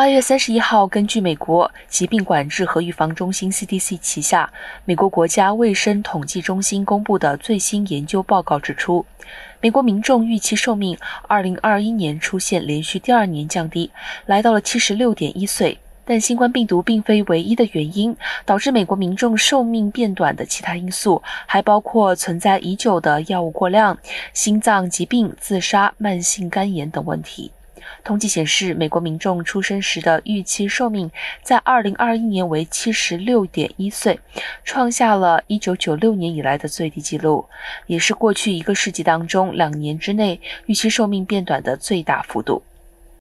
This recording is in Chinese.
八月三十一号，根据美国疾病管制和预防中心 （CDC） 旗下美国国家卫生统计中心公布的最新研究报告指出，美国民众预期寿命二零二一年出现连续第二年降低，来到了七十六点一岁。但新冠病毒并非唯一的原因，导致美国民众寿命变短的其他因素还包括存在已久的药物过量、心脏疾病、自杀、慢性肝炎等问题。统计显示，美国民众出生时的预期寿命在2021年为76.1岁，创下了一九九六年以来的最低纪录，也是过去一个世纪当中两年之内预期寿命变短的最大幅度。